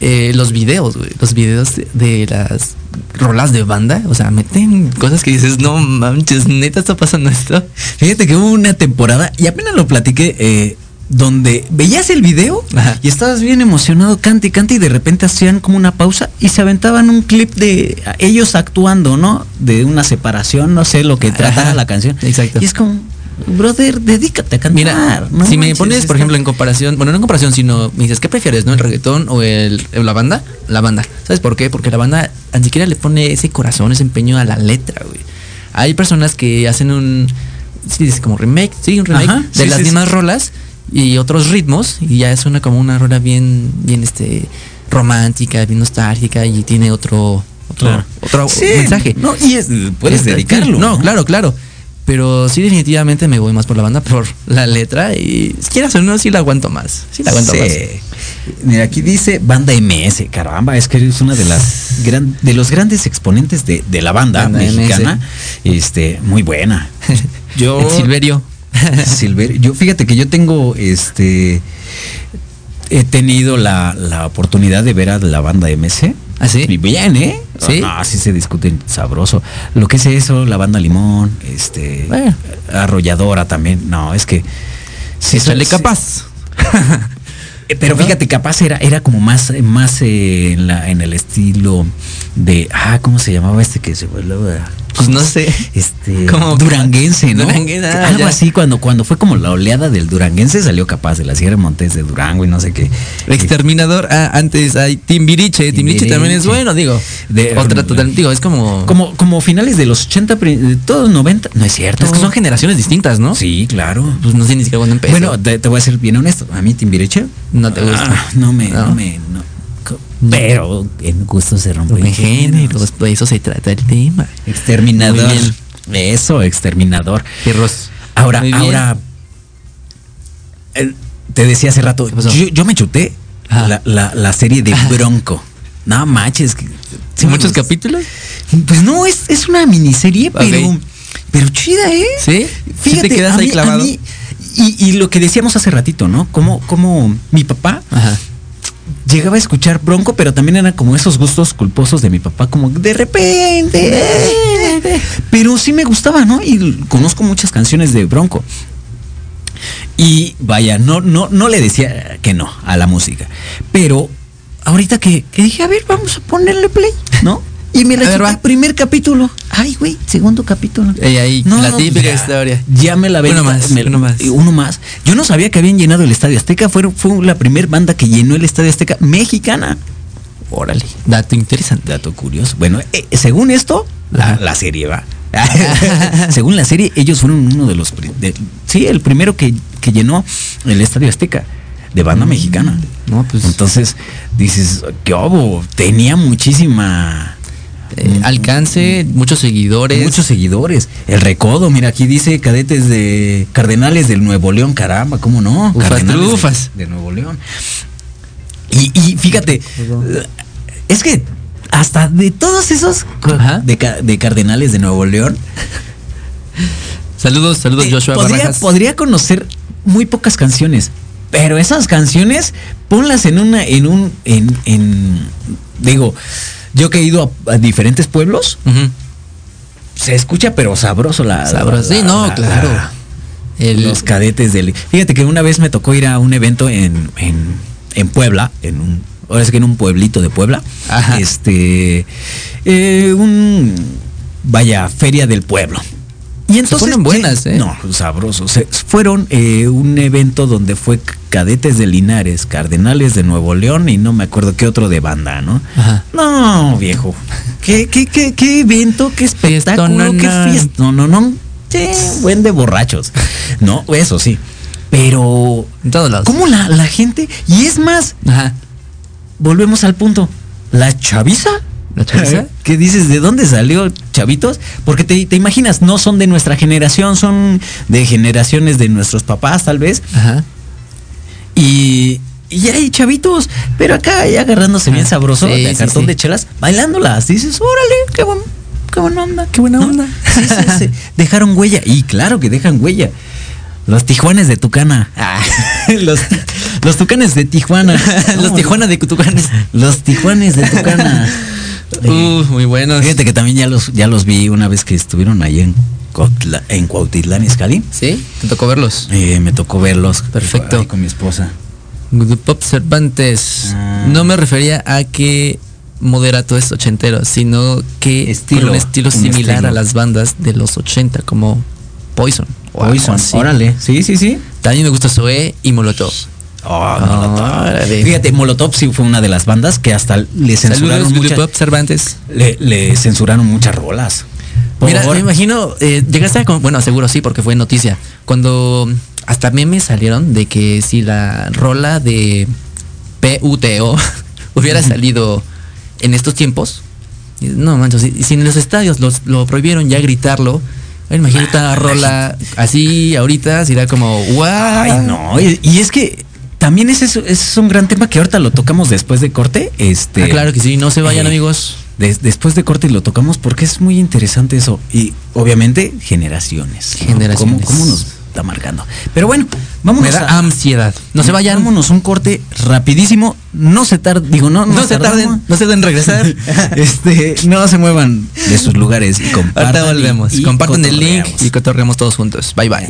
Eh, los videos, güey, los videos de, de las rolas de banda, o sea, meten cosas que dices, no manches, neta está pasando esto. Fíjate que hubo una temporada, y apenas lo platiqué, eh, donde veías el video Ajá. y estabas bien emocionado, cante y cante, y de repente hacían como una pausa y se aventaban un clip de ellos actuando, ¿no? De una separación, no sé lo que trataba la canción. Exacto. Y es como, brother, dedícate a cantar. Mira, no si me pones, por ejemplo, en comparación, bueno, no en comparación, sino me dices, ¿qué prefieres, no? ¿El reggaetón o, el, la banda? La banda. ¿Sabes por qué? Porque la banda ni siquiera le pone ese corazón, ese empeño a la letra, güey. Hay personas que hacen un, sí, es como remake, sí, un remake Ajá, de sí, las sí, mismas rolas y otros ritmos y ya suena como una rola bien, bien, este, romántica, bien nostálgica y tiene otro, otro, Claro. otro Sí, mensaje. No, y es, puedes Este, dedicarlo. No, claro, claro. Pero sí, definitivamente me voy más por la banda, por la letra. Y si quieras o no, sí la aguanto más. Sí la aguanto Sí. más. Mira, aquí dice banda MS, caramba, es que eres una de las gran, de los grandes exponentes de, de la banda, Banda mexicana, este, muy buena. Yo El Silverio. Silver, yo fíjate que yo tengo este he tenido la, la oportunidad de ver a la banda MS. ¿Ah, sí? Y bien, ¿eh? ¿Sí? No, así se discuten sabroso. Lo que es eso, la banda Limón, este Bueno. arrolladora también. No, es que sí, sí. capaz. Eh, Pero fíjate, capaz era, era como más, más eh, en, la, en el estilo de, ah, ¿cómo se llamaba este que se vuelve? Pues no sé. Este, Como- duranguense, ¿no? Duranguense, ah, Algo ya. así, cuando, cuando fue como la oleada del duranguense, salió capaz de la Sierra Montes de Durango y no sé qué. Exterminador. Ah, antes hay Timbiriche. Timbiriche también es bueno, digo. De- Otra total, digo, es como. Como, como finales de los 80, pri- de todos 90, no es cierto. Es que son generaciones distintas, ¿no? Sí, claro. Pues no sé ni siquiera cuándo empezó. Bueno, te, te voy a ser bien honesto. A mí Timbiriche no te gusta. ah, no me, no, No. me, no. Pero en gusto se rompe. Rompe géneros, de eso se trata el tema. Exterminador. Eso, exterminador. Fierros. Ahora, ahora. eh, te decía hace rato, yo, yo me chuté Ajá. la, la- la serie de Bronco. No manches. me ¿Muchos capítulos? Pues no, es, es una miniserie, pero, pero chida, ¿eh? ¿Sí? ¿Sí te quedas a ahí mí- clavado? mí- y, y lo que decíamos hace ratito, ¿no? Como, como mi papá Ajá. Llegaba a escuchar Bronco, pero también eran como esos gustos culposos de mi papá, como de repente. Pero sí me gustaba, ¿no? Y conozco muchas canciones de Bronco. Y vaya, no, no, no le decía que no a la música. Pero ahorita que, que dije, a ver, vamos a ponerle play, ¿no? Y me va. el primer capítulo. Ay, güey, segundo capítulo. Ey, ahí, No, la típica ya, historia. Ya me la ven. Uno más, me- uno más. Uno más. Yo no sabía que habían llenado el Estadio Azteca. Fueron, fue la primera banda que llenó el Estadio Azteca mexicana. Órale, dato interesante. Dato curioso. Bueno, eh, según esto, la, la serie va. según la serie, ellos fueron uno de los. de- sí, el primero que, que llenó el Estadio Azteca de banda mexicana. No, pues Entonces, dices, ¿qué hubo? Tenía muchísima. Eh, alcance, muchos seguidores. Muchos seguidores. El recodo, mira, aquí dice cadetes de Cardenales del Nuevo León, caramba, ¿cómo no? Ufas, Cardenales de- trufas. De, Nuevo León. Y, y fíjate, es que hasta de todos esos de, de Cardenales de Nuevo León, Saludos, saludos eh, Joshua podría, podría conocer muy pocas canciones. Pero esas canciones, ponlas en una, en un, en, en digo, yo que he ido a- a diferentes pueblos, se escucha pero sabroso la Sabroso, la- sí, no, la- claro. El- los cadetes del fíjate que una vez me tocó ir a un evento en, en, en Puebla en un ahora es que en un pueblito de Puebla Ajá. este eh, un vaya feria del pueblo y entonces ponen buenas, ¿eh? no sabrosos Se- fueron eh, un evento donde fue cadetes de Linares Cardenales de Nuevo León y no me acuerdo qué otro de banda no Ajá. no, viejo. ¿Qué, qué, qué, qué evento, qué espectáculo, qué Fiestonona. fiesta? No, no, no. Sí, buen de borrachos. No, eso sí. Pero, En todos lados. ¿cómo la, la gente? Y es más, Ajá. volvemos al punto. ¿La chaviza? ¿La chaviza? ¿Qué dices? ¿De dónde salió chavitos? Porque te, te imaginas, no son de nuestra generación, son de generaciones de nuestros papás, tal vez. Ajá. Y, y hay chavitos, pero acá ya agarrándose bien sabroso sí, de cartón sí. de chelas, bailándolas. Dices, órale, qué, buen, qué buena onda, qué buena onda. Sí, sí, sí. Dejaron huella. Y claro que dejan huella. Los tijuanes de Tucana. Ah, los, los tucanes de Tijuana. Los. Tijuana de Cutucanes. Los tijuanes de Tucana. Uh, muy buenos. Fíjate que también ya los, ya los vi una vez que estuvieron ahí en, Cuautla- en Cuautitlán, Izcalli. ¿Sí? Te tocó verlos. Eh, me tocó verlos. Perfecto. ahí con mi esposa. Pop Cervantes. Ah. No me refería a que Moderato es ochentero, sino que Estilo, con un estilo un similar estilo. a las bandas de los 80, como Poison. Poison, órale. Sí, sí, sí. También me gusta Zoé y Molotov. Oh, Molotov. Órale. Fíjate, Molotov sí fue una de las bandas que hasta le censuraron Saludos, muchas, Pop Cervantes. le, le censuraron muchas rolas. Mira, me imagino, eh, llegaste a, bueno, seguro sí, porque fue noticia. Cuando hasta memes salieron de que si la rola de PUTO hubiera salido en estos tiempos, no manches, si, si en los estadios los, lo prohibieron ya gritarlo, imagínate una rola así ahorita, sería como, wow. Ay, no. Y, y es que también ese es, ese es un gran tema que ahorita lo tocamos después de corte. Este, Ah, claro que sí, no se vayan eh, amigos. des- después de corte lo tocamos porque es muy interesante eso. Y obviamente generaciones. ¿no? Generaciones. ¿Cómo, cómo nos está marcando? Pero bueno, vámonos Me da a- ansiedad. No se vayan. Vámonos un corte rapidísimo. No se tarden, digo, no, No se tarden, no se den regresar. este, no se muevan de sus lugares y compartan. Ahorita volvemos. y- y Compartan el link y cotorreamos todos juntos. Bye bye.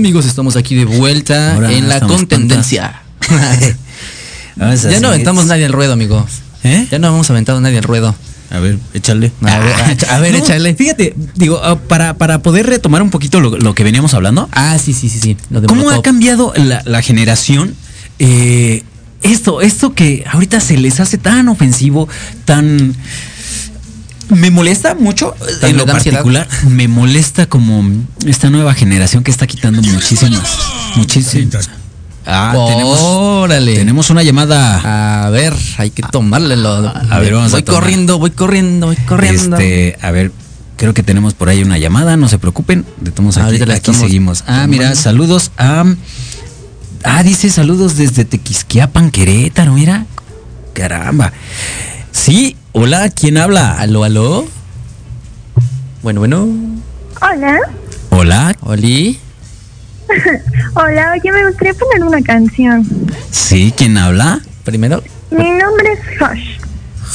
Amigos, estamos aquí de vuelta Ahora en la contendencia. Ya no aventamos nadie al ruedo, amigo. ¿Eh? Ya no hemos aventado nadie al ruedo. A ver, échale. A ver, a- a ver, No, échale. Fíjate, digo, ah, para, para poder retomar un poquito lo, lo que veníamos hablando. Ah, sí, sí, sí, sí. Lo de ¿Cómo ha cambiado la, la generación? Eh, esto, esto que ahorita se les hace tan ofensivo, tan. Me molesta mucho, ¿Tan en lo ansiedad? particular, me molesta como esta nueva generación que está quitando muchísimas, muchísimas. Ah, tenemos, Órale. tenemos una llamada. A ver, hay que tomarle lo. a ver, vamos a voy corriendo, voy corriendo, voy corriendo. Este, a ver, creo que tenemos por ahí una llamada, no se preocupen. De todos aquí, la aquí seguimos. Ah, mira, saludos a. Ah, dice saludos desde Tequisquiapan, Querétaro, mira. Caramba. Sí, hola, ¿quién habla? Aló, aló. Bueno, bueno. Hola. Hola. Oli. Hola, oye, me gustaría poner una canción. Sí, ¿quién habla? Primero, Mi nombre es Josh.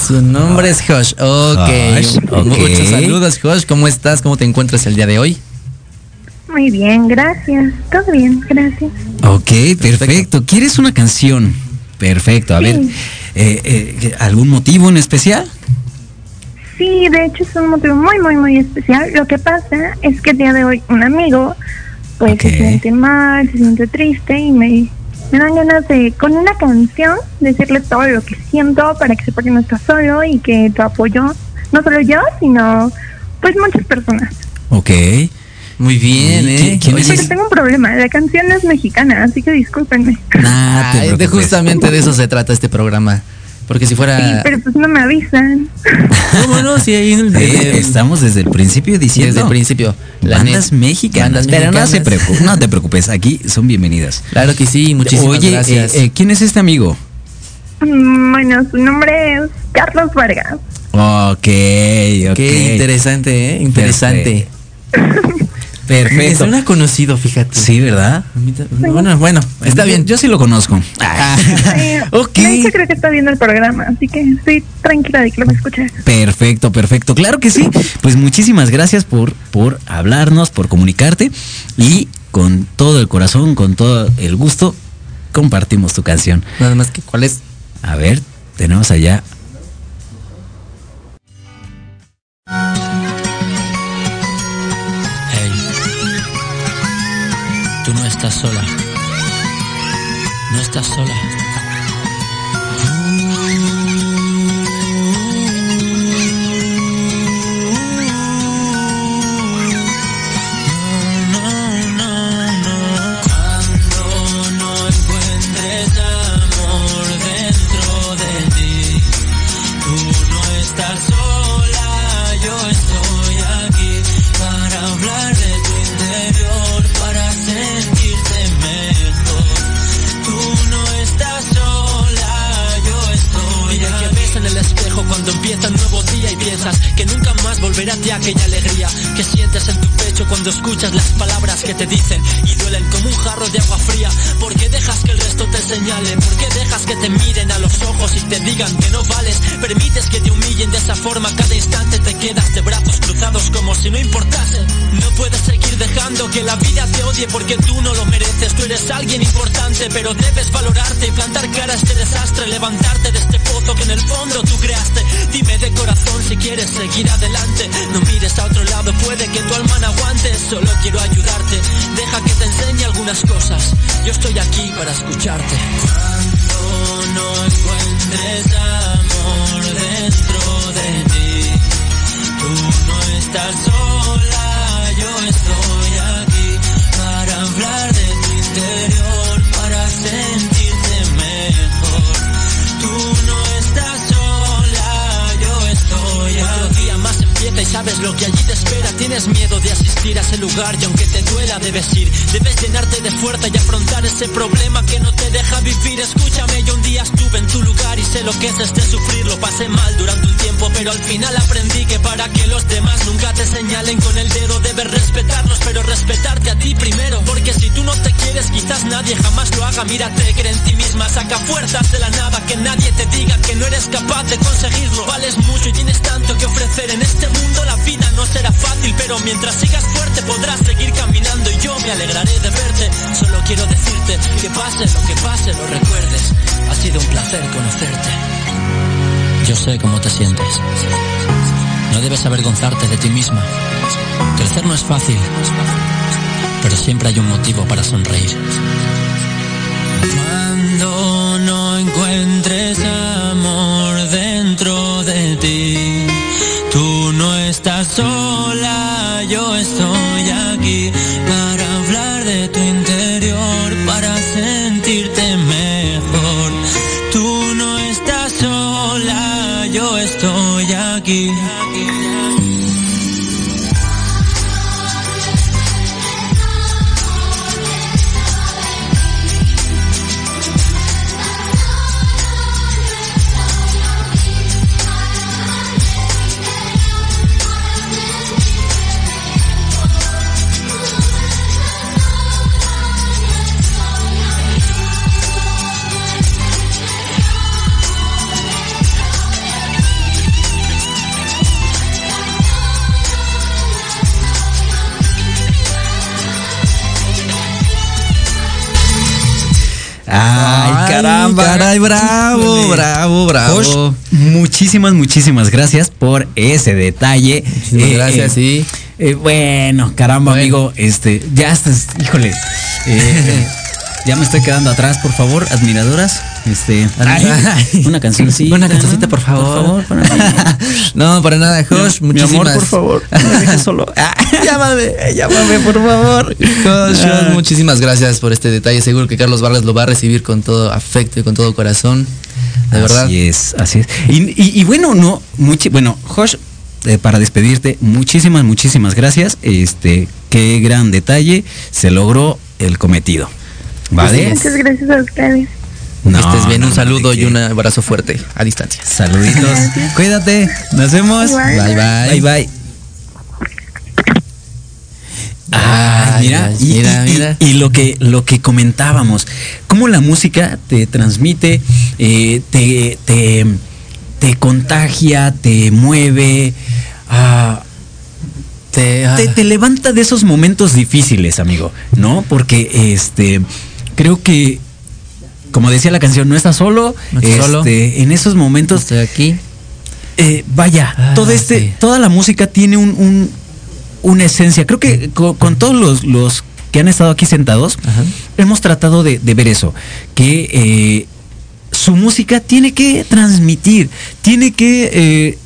su nombre es Josh. Ok. Josh, ok. Muchos saludos, Josh. ¿Cómo estás? ¿Cómo te encuentras el día de hoy? Muy bien, gracias. Todo bien, gracias. Ok, perfecto. ¿Quieres una canción? Perfecto, a ver. Eh, eh, ¿Algún motivo en especial? Sí, de hecho es un motivo muy, muy, muy especial. Lo que pasa es que el día de hoy un amigo pues se siente mal, se siente triste y me, me dan ganas de, con una canción, decirle todo lo que siento para que sepa que no está solo y que tu apoyo, no solo yo, sino pues muchas personas. Ok. Muy bien, ¿Y ¿eh? qui- quién Oye, es Pero tengo un problema, la canción es mexicana, así que discúlpenme. Nah, te ay, de justamente de eso se trata este programa. Porque si Sí, fuera. pero pues no me avisan. ¿Cómo no? Sí, ahí en- Eh, eh, Estamos desde el principio diciendo. Desde el principio. La bandas net- mexicanas. bandas pero no, se preocupe, no te preocupes, aquí son bienvenidas. Claro que sí, muchísimas Oye, gracias. eh, eh, ¿quién es este amigo? Mm, Bueno, su nombre es Carlos Vargas. Ok, ok. Qué interesante, ¿eh? Interesante. Me Perfecto. suena conocido, fíjate. Sí, ¿verdad? Bueno, bueno, está bien. Yo sí lo conozco. Eh, Ok. De hecho, creo que está viendo el programa, así que estoy tranquila de que lo va a escuchar. Perfecto, perfecto. Claro que sí. Pues muchísimas gracias por, por hablarnos, por comunicarte y con todo el corazón, con todo el gusto, compartimos tu canción. Nada más que, ¿cuál es? A ver, tenemos allá. Sola. No estás sola. Aquella alegría que sientes en tu pecho cuando escuchas las palabras que te dicen y duelen como un jarro de agua fría. ¿Por qué dejas que el resto te señale? ¿Por qué dejas que te miren a los ojos y te digan que no vales? Permites que te humillen de esa forma, cada instante te quedas de brazos cruzados como si no importase. No puedes seguir dejando que la vida te odie porque tú no lo mereces. Tú eres alguien importante, pero debes valorarte y plantar cara a este desastre, levantarte de este que en el fondo tú creaste. Dime de corazón si quieres seguir adelante. No mires a otro lado, puede que tu alma no aguante. Solo quiero ayudarte. Deja que te enseñe algunas cosas. Yo estoy aquí para escucharte. Cuando no encuentres amor dentro de ti, tú no estás sola, yo estoy aquí para hablar de tu interior, para sentirte y sabes lo que allí te espera. Tienes miedo de asistir a ese lugar y aunque te duela debes ir. Debes llenarte de fuerza y afrontar ese problema que no te deja vivir. Escúchame, yo un día estuve en tu lugar y sé lo que es este sufrir. Lo pasé mal durante un tiempo, pero al final aprendí que para que los demás nunca te señalen con el dedo debes respetarlos, pero respetarte a ti primero. Porque si tú no te quieres, quizás nadie jamás lo haga. Mírate, cree en ti misma, saca fuerzas de la nada. Que nadie te diga que no eres capaz de conseguirlo. Vales mucho y tienes tanto que ofrecer en este mundo. La vida no será fácil, pero mientras sigas fuerte podrás seguir caminando yo me alegraré de verte. Solo quiero decirte que pase lo que pase, lo recuerdes. Ha sido un placer conocerte. Yo sé cómo te sientes. No debes avergonzarte de ti misma. Crecer no es fácil, pero siempre hay un motivo para sonreír. Cuando no encuentres amor dentro de ti, tú no estás sola, yo estoy aquí estoy caray, bravo, Híjole. bravo, bravo. Josh, muchísimas, muchísimas gracias por ese detalle. Muchísimas gracias, sí. eh, bueno, caramba, amigo, este, ya estás, híjole. eh, ya me estoy quedando atrás, por favor, admiradoras. Este, una cancioncita. Una cancioncita, por favor. para mí. No, para nada, Josh, Mi muchísimas. amor, por favor, no me dejes solo. Ah, llámame, llámame, por favor. Josh, Ah. Muchísimas gracias por este detalle. Seguro que Carlos Vargas lo va a recibir con todo afecto y con todo corazón. De verdad. Así es, así es. Y, y- y bueno, no, muchi- bueno, Josh, eh, para despedirte, muchísimas, muchísimas gracias. Este, qué gran detalle, se logró el cometido. ¿Vale? Muchas gracias a ustedes. No, que estés bien, no, un saludo ¿de y un abrazo fuerte a distancia. Saluditos. Cuídate. Nos vemos. Bye. Bye bye. Ah, mira, y, mira, y- y- mira. y lo que lo que comentábamos, cómo la música te transmite, eh, te, te, te contagia, te mueve, ah, Te, ah, te, te levanta de esos momentos difíciles, amigo, ¿no? Porque este creo que como decía la canción, no estás solo, No estás este, solo. en esos momentos estoy aquí. eh, vaya, Ah, todo este, sí. toda la música tiene un, un- una esencia. Creo que co- con, todos los, los que han estado aquí sentados, Ajá. hemos tratado de, de ver eso, que eh, su música tiene que transmitir, tiene que eh,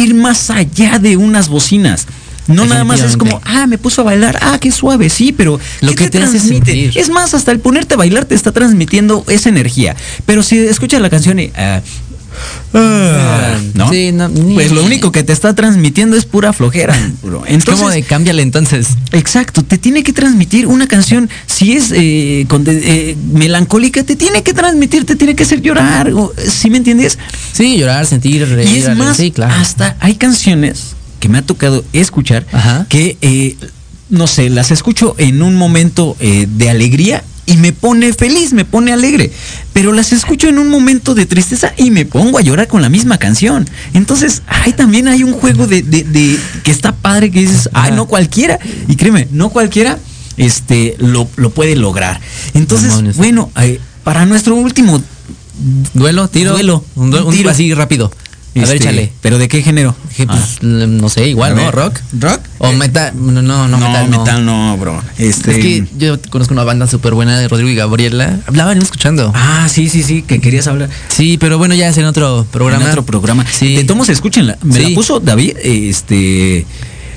ir más allá de unas bocinas. No nada más es como, ah, me puso a bailar, ah, qué suave, sí, pero Lo ¿qué que te hace sentir. Es más, hasta el ponerte a bailar te está transmitiendo esa energía. Pero si escuchas la canción y, ah, ah, ¿no? Sí, no, Pues lo único que te está transmitiendo es pura flojera. bro. Entonces, de cámbiale entonces. Exacto, te tiene que transmitir una canción, si es eh, con de- eh, melancólica, te tiene que transmitir, te tiene que hacer llorar, o- ¿sí me entiendes? Sí, llorar, sentir, reír. y es más, sí, claro. hasta hay canciones que me ha tocado escuchar que, eh, no sé, las escucho en un momento eh, de alegría y me pone feliz, me pone alegre. Pero las escucho en un momento de tristeza y me pongo a llorar con la misma canción. Entonces, ay, también hay un juego de, de- de- que está padre que dices, ay, no cualquiera. Y créeme, no cualquiera este, lo, lo puede lograr. Entonces, bueno, eh, para nuestro último duelo, tiro, duelo, un, duelo, un tiro. así rápido. A ver, Este, échale. ¿Pero de qué género? Pues, no sé, igual, ¿no? ¿Rock? ¿Rock? O metal. No, no, no, metal no. metal no, bro. Este- Es que yo conozco una banda súper buena de Rodrigo y Gabriela. Hablaban escuchando. Ah, sí, sí, sí, que querías hablar. Sí, pero bueno, ya es en otro programa. En otro programa. Sí. De tomos, escúchenla. Me Sí. la puso David, este.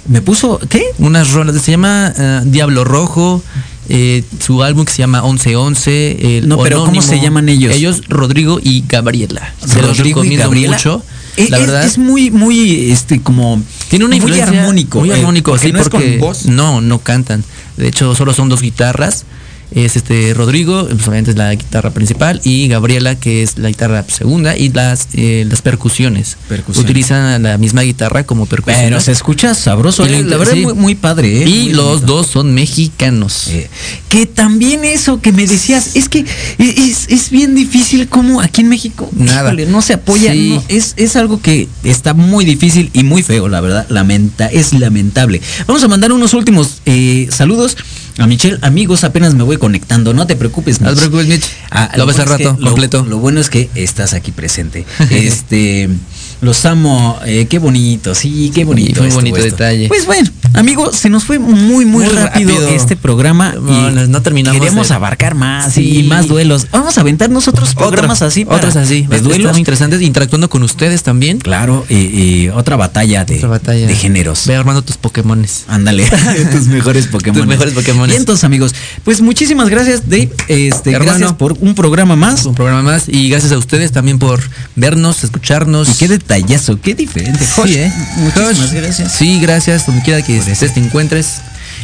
Me puso, ¿qué? Unas rolas. Se llama eh, Diablo Rojo. eh, su álbum que se llama 1111. El No, pero ¿cómo se llaman ellos? Ellos, Rodrigo y Gabriela. Se los y recomiendo Gabriela. mucho. Eh, la es, verdad. es muy, muy, este, como. Tiene una muy influencia armónico. Muy eh, armónico, porque sí, no es con porque voz. no, no cantan. De hecho, solo son dos guitarras. Es este Rodrigo, pues, obviamente es la guitarra principal, y Gabriela, que es la guitarra segunda, y las, eh, las percusiones. Utilizan la misma guitarra como percusión. Pero se escucha sabroso. Eh, la verdad, sí. muy, muy padre. eh, Y muy los bonito. dos son mexicanos. Que también eso que me decías, es que es, es bien difícil como aquí en México Nada. híjole, no se apoya. Sí. no, es, es algo que está muy difícil y muy feo, la verdad. Lamenta, es lamentable. Vamos a mandar unos últimos eh, saludos a Michelle. Amigos, apenas me voy conectando. No te preocupes, No te Mitch. preocupes, Mitch. Ah, Lo ves bueno al es rato, que lo- completo. Lo, bueno es que estás aquí presente. este. Los amo, eh, qué bonito, sí, qué bonito. muy bonito esto. detalle. Pues bueno, amigo, se nos fue muy, muy, Muy rápido, rápido. este programa. No, y no, terminamos Queremos de- abarcar más Sí. y más duelos. Vamos a aventarnos otros programas así. para- Otros así. De duelos. muy interesantes, interactuando con ustedes también. Claro, y, y otra batalla de, Otra batalla. de géneros. Ve armando tus Pokémones. Ándale, tus mejores Pokémon. Tus mejores Pokémones. Y entonces, amigos, pues muchísimas gracias, Dave. Este, Hermano. gracias por un programa más. Un programa más. Y gracias a ustedes también por vernos, escucharnos. Y qué detallazo, qué diferente. Sí, ¿eh? Muchísimas Josh, gracias. Sí, gracias, donde quiera que estés te encuentres.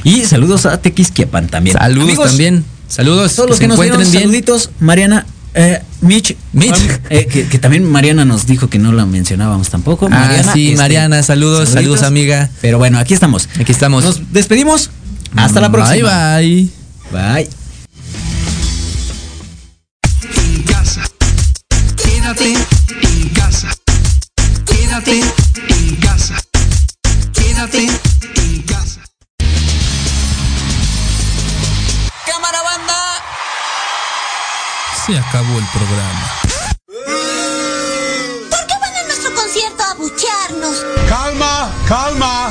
Y saludos a Tequisquiapan también. Saludos Amigos, también. Saludos. Todos los se que nos encuentren vieron, bien. saluditos, Mariana, eh, Mitch, Mitch. eh, que, que también Mariana nos dijo que no la mencionábamos tampoco. Ah, Mariana, sí, este, Mariana, saludos, saluditos. saludos, amiga. Pero bueno, aquí estamos. Aquí estamos. Nos despedimos. Hasta la próxima. Bye, bye. Bye. En casa. Quédate en casa. Quédate en casa. Quédate en casa. Cámara banda. Se acabó el programa. ¿Por qué van a nuestro concierto a buchearnos? Calma, calma,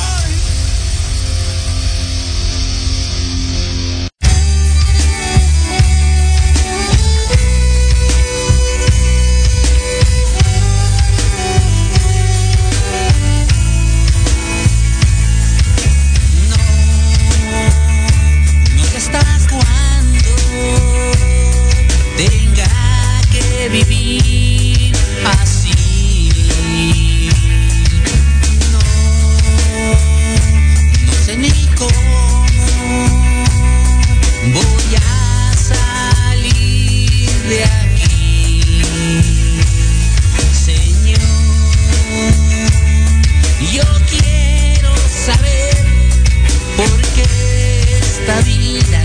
Esta vida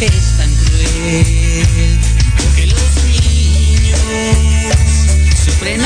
es tan cruel, porque los niños sufren